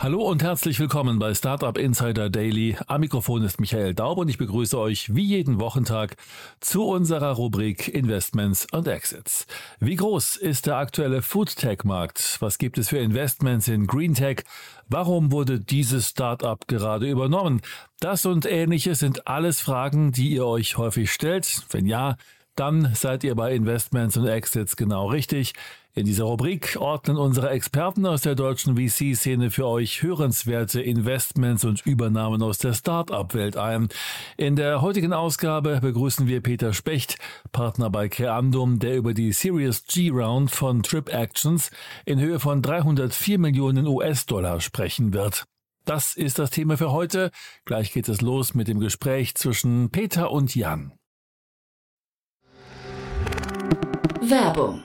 Hallo und herzlich willkommen bei Startup Insider Daily. Am Mikrofon ist Michael Daub und ich begrüße euch wie jeden Wochentag zu unserer Rubrik Investments und Exits. Wie groß ist der aktuelle Foodtech-Markt? Was gibt es für Investments in Greentech? Warum wurde dieses Startup gerade übernommen? Das und ähnliches sind alles Fragen, die ihr euch häufig stellt. Wenn ja, dann seid ihr bei Investments und Exits genau richtig. In dieser Rubrik ordnen unsere Experten aus der deutschen VC-Szene für euch hörenswerte Investments und Übernahmen aus der Start-up-Welt ein. In der heutigen Ausgabe begrüßen wir Peter Specht, Partner bei Creandum, der über die Series G-Round von Trip Actions in Höhe von 304 Millionen US-Dollar sprechen wird. Das ist das Thema für heute. Gleich geht es los mit dem Gespräch zwischen Peter und Jan. Werbung.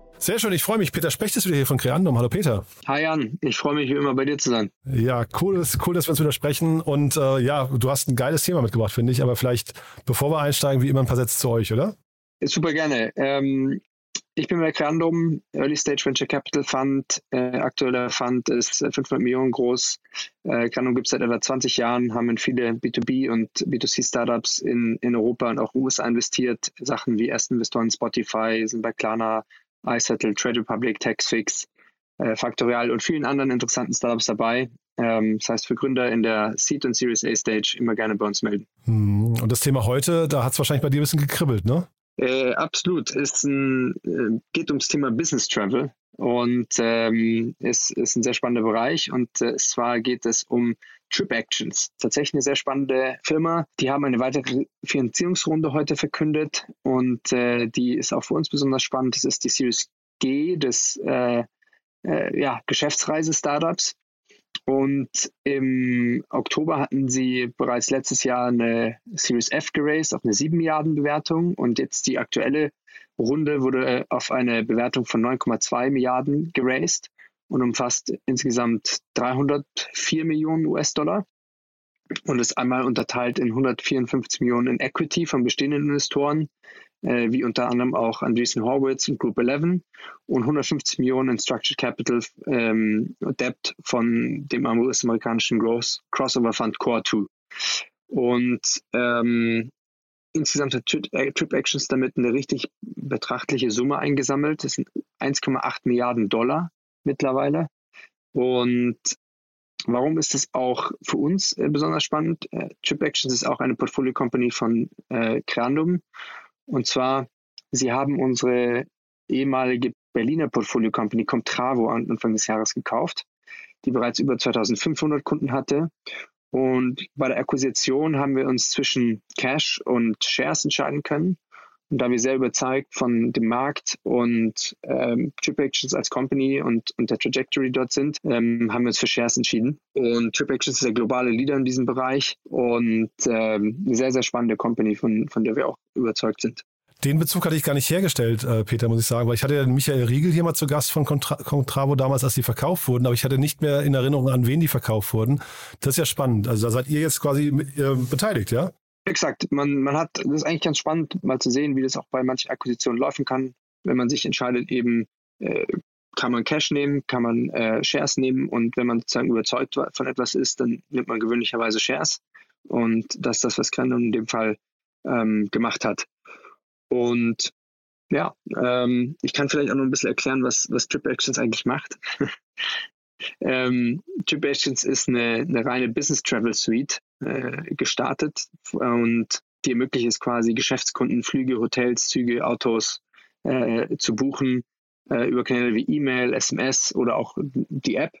Sehr schön, ich freue mich. Peter Specht ist wieder hier von Creandum. Hallo Peter. Hi Jan, ich freue mich wie immer bei dir zu sein. Ja, cool, ist, cool dass wir uns wieder sprechen. Und äh, ja, du hast ein geiles Thema mitgebracht, finde ich. Aber vielleicht, bevor wir einsteigen, wie immer ein paar Sätze zu euch, oder? Super gerne. Ähm, ich bin bei Creandum, Early Stage Venture Capital Fund. Äh, aktueller Fund ist 500 Millionen groß. Äh, Creandum gibt es seit etwa 20 Jahren, haben in viele B2B und B2C-Startups in, in Europa und auch USA investiert. Sachen wie ersten Investoren Spotify, sind bei Klarna, iSettle, Trade Republic, Taxfix, äh, Factorial und vielen anderen interessanten Startups dabei. Ähm, das heißt, für Gründer in der Seed und Series A Stage immer gerne bei uns melden. Hm, und das Thema heute, da hat es wahrscheinlich bei dir ein bisschen gekribbelt, ne? Äh, absolut. Ein, äh, geht ums Thema Business Travel und ähm, ist, ist ein sehr spannender Bereich. Und äh, zwar geht es um Trip Actions. Tatsächlich eine sehr spannende Firma. Die haben eine weitere Finanzierungsrunde heute verkündet und äh, die ist auch für uns besonders spannend. Das ist die Series G des äh, äh, ja, Geschäftsreise-Startups. Und im Oktober hatten sie bereits letztes Jahr eine Series F geraced auf eine 7 Milliarden Bewertung und jetzt die aktuelle Runde wurde auf eine Bewertung von 9,2 Milliarden geraced und umfasst insgesamt 304 Millionen US-Dollar und ist einmal unterteilt in 154 Millionen in Equity von bestehenden Investoren, äh, wie unter anderem auch Andreessen Horowitz und Group 11 und 150 Millionen in Structured Capital ähm, Debt von dem US-amerikanischen Crossover Fund Core 2. Und ähm, insgesamt hat Trip äh, Actions damit eine richtig betrachtliche Summe eingesammelt. Das sind 1,8 Milliarden Dollar mittlerweile. Und warum ist das auch für uns äh, besonders spannend? Äh, Trip Actions ist auch eine Portfolio Company von äh, Creandum. Und zwar, sie haben unsere ehemalige Berliner Portfolio Company Comtravo Anfang des Jahres gekauft, die bereits über 2500 Kunden hatte. Und bei der Akquisition haben wir uns zwischen Cash und Shares entscheiden können. Und da wir sehr überzeugt von dem Markt und ähm, Trip Actions als Company und, und der Trajectory dort sind, ähm, haben wir uns für Shares entschieden. Und Trip Actions ist der globale Leader in diesem Bereich und ähm, eine sehr, sehr spannende Company, von, von der wir auch überzeugt sind. Den Bezug hatte ich gar nicht hergestellt, äh, Peter, muss ich sagen, weil ich hatte ja Michael Riegel hier mal zu Gast von Contra Contravo damals, als die verkauft wurden, aber ich hatte nicht mehr in Erinnerung, an wen die verkauft wurden. Das ist ja spannend. Also da seid ihr jetzt quasi äh, beteiligt, ja? Exakt. Man, man hat, das ist eigentlich ganz spannend, mal zu sehen, wie das auch bei manchen Akquisitionen laufen kann, wenn man sich entscheidet, eben äh, kann man Cash nehmen, kann man äh, Shares nehmen und wenn man sozusagen überzeugt von etwas ist, dann nimmt man gewöhnlicherweise Shares. Und das ist das, was Crandon in dem Fall ähm, gemacht hat. Und ja, ähm, ich kann vielleicht auch noch ein bisschen erklären, was, was Trip Actions eigentlich macht. ähm, Trip Actions ist eine, eine reine Business Travel Suite äh, gestartet und die ermöglicht es quasi Geschäftskunden Flüge, Hotels, Züge, Autos äh, zu buchen äh, über Kanäle wie E-Mail, SMS oder auch die App.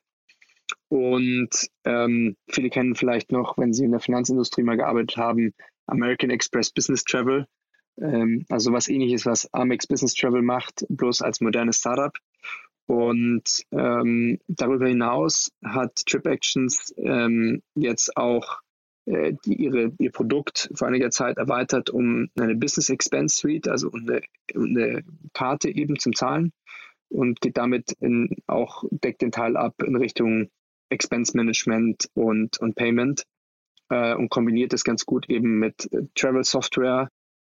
Und ähm, viele kennen vielleicht noch, wenn sie in der Finanzindustrie mal gearbeitet haben, American Express Business Travel. Ähm, also was ähnliches, was Amex Business Travel macht, bloß als modernes Startup. Und ähm, darüber hinaus hat TripActions ähm, jetzt auch die, ihre, ihr Produkt vor einiger Zeit erweitert um eine Business Expense Suite, also eine, eine Karte eben zum Zahlen und geht damit in, auch, deckt den Teil ab in Richtung Expense Management und, und Payment äh, und kombiniert das ganz gut eben mit äh, Travel Software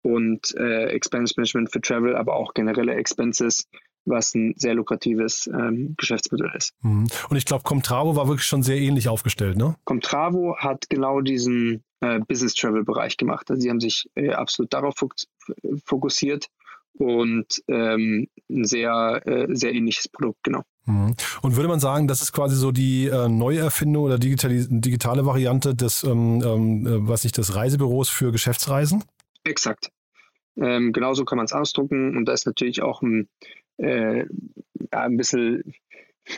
und äh, Expense Management für Travel, aber auch generelle Expenses, was ein sehr lukratives ähm, Geschäftsmodell ist. Mhm. Und ich glaube, Comtravo war wirklich schon sehr ähnlich aufgestellt, ne? Comtravo hat genau diesen äh, Business Travel Bereich gemacht. Also sie haben sich äh, absolut darauf fokussiert und ähm, ein sehr, äh, sehr ähnliches Produkt, genau. Mhm. Und würde man sagen, das ist quasi so die äh, Neuerfindung oder digitale, digitale Variante des, ähm, ähm, äh, was nicht, des Reisebüros für Geschäftsreisen? Exakt. Ähm, genauso kann man es ausdrucken und da ist natürlich auch ein, äh, ein bisschen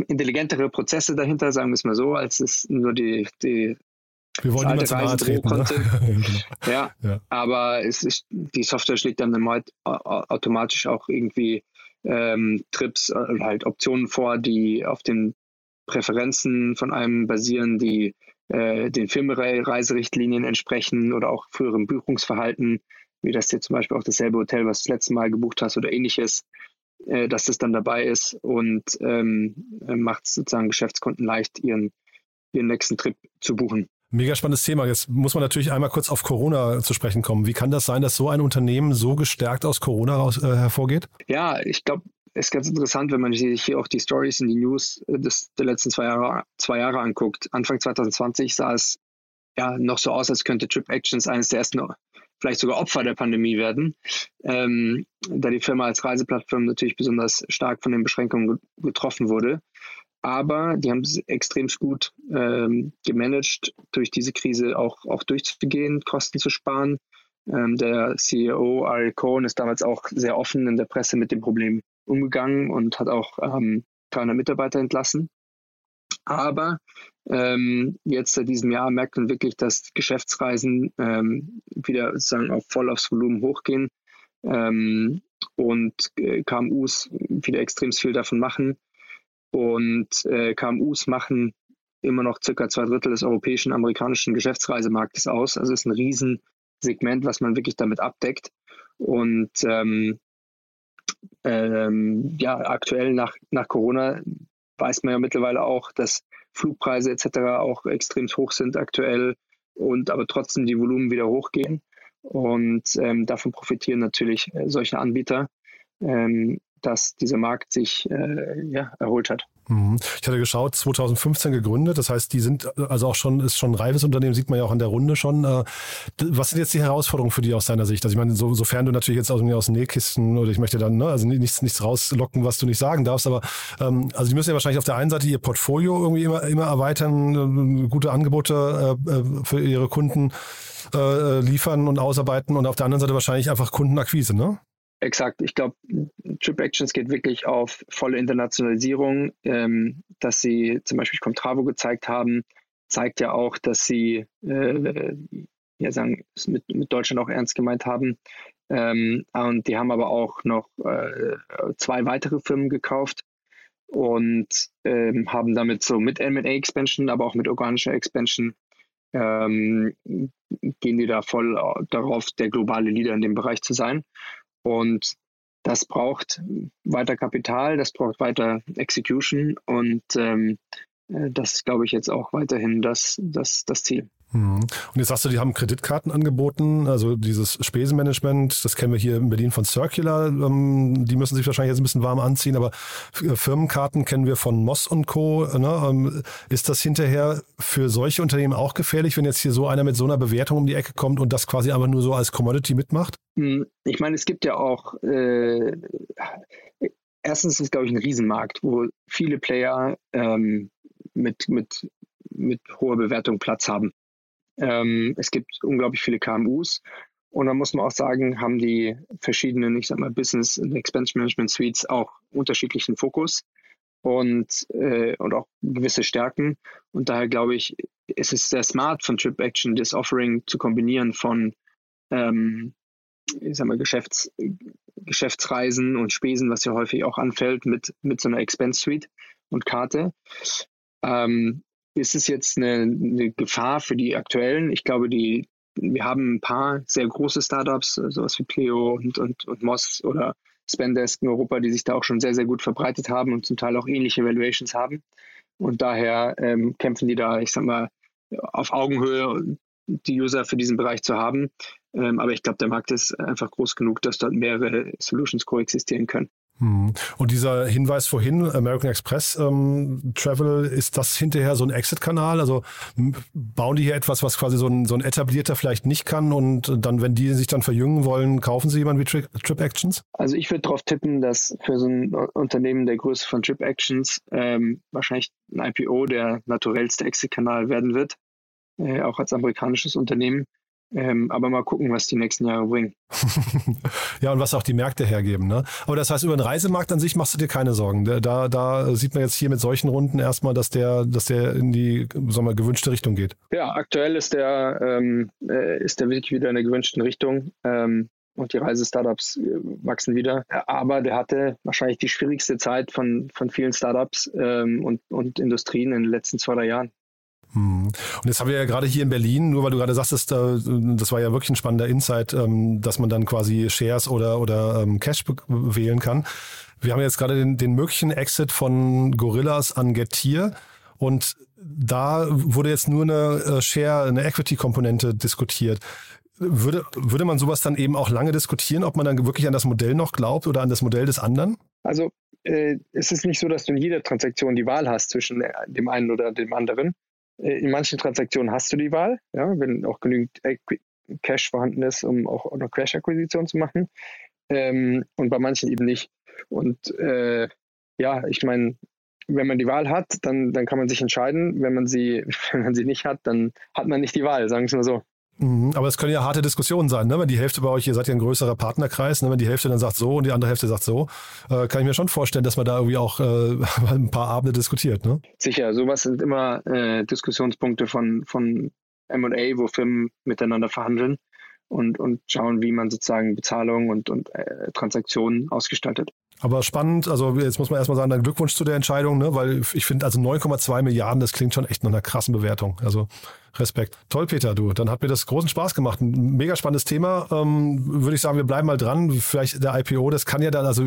intelligentere Prozesse dahinter, sagen wir es mal so, als es nur die, die wir wollen niemand zu nahe treten. Ne? genau. ja, ja, aber es ist, die Software schlägt dann automatisch auch irgendwie ähm, Trips oder halt Optionen vor, die auf den Präferenzen von einem basieren, die äh, den Firmenreiserichtlinien entsprechen oder auch früherem Buchungsverhalten, wie das hier zum Beispiel auch dasselbe Hotel, was du das letzte Mal gebucht hast oder ähnliches, äh, dass das dann dabei ist und ähm, macht sozusagen Geschäftskunden leicht, ihren, ihren nächsten Trip zu buchen. Mega spannendes Thema. Jetzt muss man natürlich einmal kurz auf Corona zu sprechen kommen. Wie kann das sein, dass so ein Unternehmen so gestärkt aus Corona raus, äh, hervorgeht? Ja, ich glaube, es ist ganz interessant, wenn man sich hier auch die Stories in die News äh, des, der letzten zwei Jahre, zwei Jahre anguckt. Anfang 2020 sah es ja noch so aus, als könnte Trip Actions eines der ersten, vielleicht sogar Opfer der Pandemie werden, ähm, da die Firma als Reiseplattform natürlich besonders stark von den Beschränkungen getroffen wurde aber die haben es extrem gut ähm, gemanagt, durch diese Krise auch, auch durchzugehen, Kosten zu sparen. Ähm, der CEO Ari Cohen ist damals auch sehr offen in der Presse mit dem Problem umgegangen und hat auch ähm, 300 Mitarbeiter entlassen. Aber ähm, jetzt seit diesem Jahr merkt man wirklich, dass Geschäftsreisen ähm, wieder sozusagen auf voll aufs Volumen hochgehen ähm, und äh, KMUs wieder extrem viel davon machen. Und äh, KMUs machen immer noch circa zwei Drittel des europäischen, amerikanischen Geschäftsreisemarktes aus. Also es ist ein Riesensegment, was man wirklich damit abdeckt. Und ähm, ähm, ja, aktuell nach, nach Corona weiß man ja mittlerweile auch, dass Flugpreise etc. auch extrem hoch sind aktuell und aber trotzdem die Volumen wieder hochgehen. Und ähm, davon profitieren natürlich äh, solche Anbieter. Ähm, dass dieser Markt sich äh, ja, erholt hat. Mhm. Ich hatte geschaut, 2015 gegründet, das heißt, die sind also auch schon, ist schon ein reifes Unternehmen, sieht man ja auch in der Runde schon. Äh, was sind jetzt die Herausforderungen für die aus deiner Sicht? Also ich meine, so, sofern du natürlich jetzt aus, aus Nähkisten oder ich möchte dann, ne, also nichts, nichts rauslocken, was du nicht sagen darfst, aber ähm, also die müssen ja wahrscheinlich auf der einen Seite ihr Portfolio irgendwie immer, immer erweitern, äh, gute Angebote äh, äh, für ihre Kunden äh, liefern und ausarbeiten und auf der anderen Seite wahrscheinlich einfach Kundenakquise, ne? Exakt. Ich glaube, Trip Actions geht wirklich auf volle Internationalisierung. Ähm, dass sie zum Beispiel Comtravo gezeigt haben, zeigt ja auch, dass sie äh, ja sagen, es mit, mit Deutschland auch ernst gemeint haben. Ähm, und die haben aber auch noch äh, zwei weitere Firmen gekauft und ähm, haben damit so mit M&A-Expansion, aber auch mit organischer Expansion ähm, gehen die da voll darauf, der globale Leader in dem Bereich zu sein. Und das braucht weiter Kapital, das braucht weiter Execution und ähm, äh, das ist, glaube ich, jetzt auch weiterhin das, das, das Ziel. Mhm. Und jetzt sagst du, die haben Kreditkarten angeboten, also dieses Spesenmanagement, das kennen wir hier in Berlin von Circular, ähm, die müssen sich wahrscheinlich jetzt ein bisschen warm anziehen, aber äh, Firmenkarten kennen wir von Moss und Co. Ne? Ähm, ist das hinterher für solche Unternehmen auch gefährlich, wenn jetzt hier so einer mit so einer Bewertung um die Ecke kommt und das quasi einfach nur so als Commodity mitmacht? Hm, ich meine, es gibt ja auch, äh, erstens ist es, glaube ich, ein Riesenmarkt, wo viele Player ähm, mit, mit, mit hoher Bewertung Platz haben. Ähm, es gibt unglaublich viele KMUs. Und dann muss man auch sagen, haben die verschiedenen, ich sag mal, Business und Expense Management Suites auch unterschiedlichen Fokus und, äh, und auch gewisse Stärken. Und daher glaube ich, ist es sehr smart von Trip Action, das Offering zu kombinieren von ähm, ich sag mal, Geschäfts, Geschäftsreisen und Spesen, was ja häufig auch anfällt, mit, mit so einer Expense Suite und Karte. Ähm, ist es jetzt eine, eine, Gefahr für die aktuellen? Ich glaube, die, wir haben ein paar sehr große Startups, sowas wie Pleo und, und, und Moss oder Spendesk in Europa, die sich da auch schon sehr, sehr gut verbreitet haben und zum Teil auch ähnliche Valuations haben. Und daher ähm, kämpfen die da, ich sag mal, auf Augenhöhe, die User für diesen Bereich zu haben. Ähm, aber ich glaube, der Markt ist einfach groß genug, dass dort mehrere Solutions koexistieren können. Hm. Und dieser Hinweis vorhin, American Express ähm, Travel, ist das hinterher so ein Exit-Kanal? Also bauen die hier etwas, was quasi so ein, so ein etablierter vielleicht nicht kann und dann, wenn die sich dann verjüngen wollen, kaufen sie jemanden wie Tri Trip Actions? Also ich würde darauf tippen, dass für so ein Unternehmen der Größe von Trip Actions ähm, wahrscheinlich ein IPO der naturellste Exit-Kanal werden wird, äh, auch als amerikanisches Unternehmen. Ähm, aber mal gucken, was die nächsten Jahre bringen. ja, und was auch die Märkte hergeben. Ne? Aber das heißt, über den Reisemarkt an sich machst du dir keine Sorgen. Da, da sieht man jetzt hier mit solchen Runden erstmal, dass der, dass der in die sagen wir, gewünschte Richtung geht. Ja, aktuell ist der, ähm, äh, ist der wirklich wieder in der gewünschten Richtung. Ähm, und die Reisestartups äh, wachsen wieder. Aber der hatte wahrscheinlich die schwierigste Zeit von, von vielen Startups ähm, und, und Industrien in den letzten zwei, drei Jahren. Hm. Und jetzt haben wir ja gerade hier in Berlin, nur weil du gerade sagtest, das war ja wirklich ein spannender Insight, ähm, dass man dann quasi Shares oder, oder ähm, Cash wählen kann. Wir haben jetzt gerade den, den möglichen Exit von Gorillas an Getir und da wurde jetzt nur eine äh, Share, eine Equity-Komponente diskutiert. Würde, würde man sowas dann eben auch lange diskutieren, ob man dann wirklich an das Modell noch glaubt oder an das Modell des anderen? Also äh, es ist nicht so, dass du in jeder Transaktion die Wahl hast zwischen äh, dem einen oder dem anderen. Äh, in manchen Transaktionen hast du die Wahl, ja, wenn auch genügend Cash vorhanden ist, um auch eine Crash-Akquisition zu machen. Ähm, und bei manchen eben nicht. Und äh, ja, ich meine, wenn man die Wahl hat, dann, dann kann man sich entscheiden. Wenn man sie, wenn man sie nicht hat, dann hat man nicht die Wahl, sagen wir es mal so. Mhm, aber es können ja harte Diskussionen sein, ne? wenn die Hälfte bei euch, ihr seid ja ein größerer Partnerkreis, ne? wenn die Hälfte dann sagt so und die andere Hälfte sagt so, äh, kann ich mir schon vorstellen, dass man da irgendwie auch äh, ein paar Abende diskutiert. Ne? Sicher, sowas sind immer äh, Diskussionspunkte von, von M&A, wo Firmen miteinander verhandeln und, und schauen, wie man sozusagen Bezahlung und, und äh, Transaktionen ausgestaltet. Aber spannend, also jetzt muss man erstmal sagen, dann Glückwunsch zu der Entscheidung, ne? weil ich finde, also 9,2 Milliarden, das klingt schon echt nach einer krassen Bewertung. Also Respekt. Toll, Peter, du. Dann hat mir das großen Spaß gemacht. Ein mega spannendes Thema. Ähm, Würde ich sagen, wir bleiben mal dran. Vielleicht der IPO, das kann ja dann, also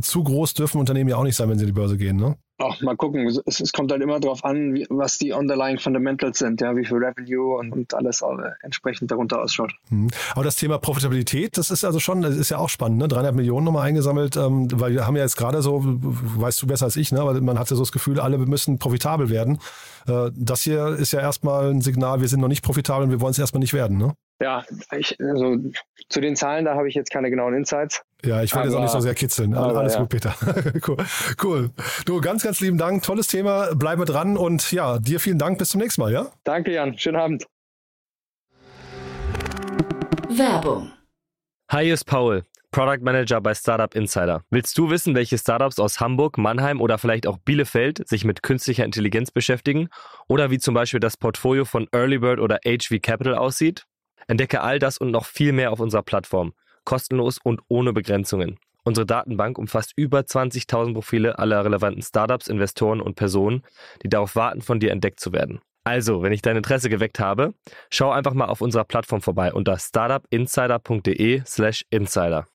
zu groß dürfen Unternehmen ja auch nicht sein, wenn sie in die Börse gehen, ne? Ach, mal gucken. Es, es kommt halt immer darauf an, wie, was die underlying Fundamentals sind, ja, wie viel Revenue und, und alles entsprechend darunter ausschaut. Mhm. Aber das Thema Profitabilität, das ist also schon, das ist ja auch spannend, ne? 300 Millionen nochmal eingesammelt, ähm, weil wir haben ja jetzt gerade so, weißt du besser als ich, ne? aber man hatte so das Gefühl, alle müssen profitabel werden. Äh, das hier ist ja erstmal ein Signal, wir sind noch nicht profitabel und wir wollen es erstmal nicht werden, ne? Ja, ich, also zu den Zahlen, da habe ich jetzt keine genauen Insights. Ja, ich will jetzt auch nicht so sehr kitzeln. Aber, Alles ja. gut, Peter. cool. cool. Du, ganz, ganz lieben Dank. Tolles Thema. Bleibe dran und ja, dir vielen Dank. Bis zum nächsten Mal, ja? Danke, Jan. Schönen Abend. Werbung. Hi, hier ist Paul, Product Manager bei Startup Insider. Willst du wissen, welche Startups aus Hamburg, Mannheim oder vielleicht auch Bielefeld sich mit künstlicher Intelligenz beschäftigen? Oder wie zum Beispiel das Portfolio von Earlybird oder HV Capital aussieht? Entdecke all das und noch viel mehr auf unserer Plattform. Kostenlos und ohne Begrenzungen. Unsere Datenbank umfasst über 20.000 Profile aller relevanten Startups, Investoren und Personen, die darauf warten, von dir entdeckt zu werden. Also, wenn ich dein Interesse geweckt habe, schau einfach mal auf unserer Plattform vorbei unter startupinsider.de/slash insider.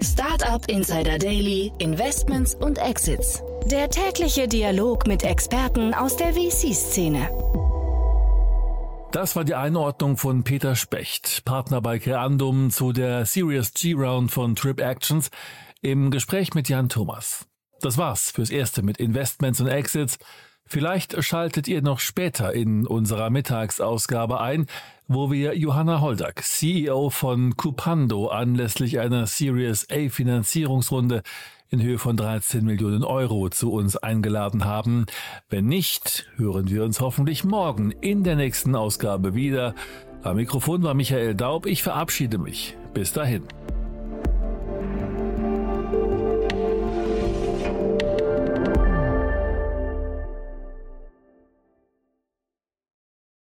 Startup Insider Daily, Investments und Exits. Der tägliche Dialog mit Experten aus der VC-Szene. Das war die Einordnung von Peter Specht, Partner bei Creandum zu der Series G-Round von Trip Actions im Gespräch mit Jan Thomas. Das war's fürs Erste mit Investments und Exits. Vielleicht schaltet ihr noch später in unserer Mittagsausgabe ein, wo wir Johanna Holdak, CEO von Cupando, anlässlich einer Series A Finanzierungsrunde in Höhe von 13 Millionen Euro zu uns eingeladen haben. Wenn nicht, hören wir uns hoffentlich morgen in der nächsten Ausgabe wieder. Am Mikrofon war Michael Daub. Ich verabschiede mich. Bis dahin.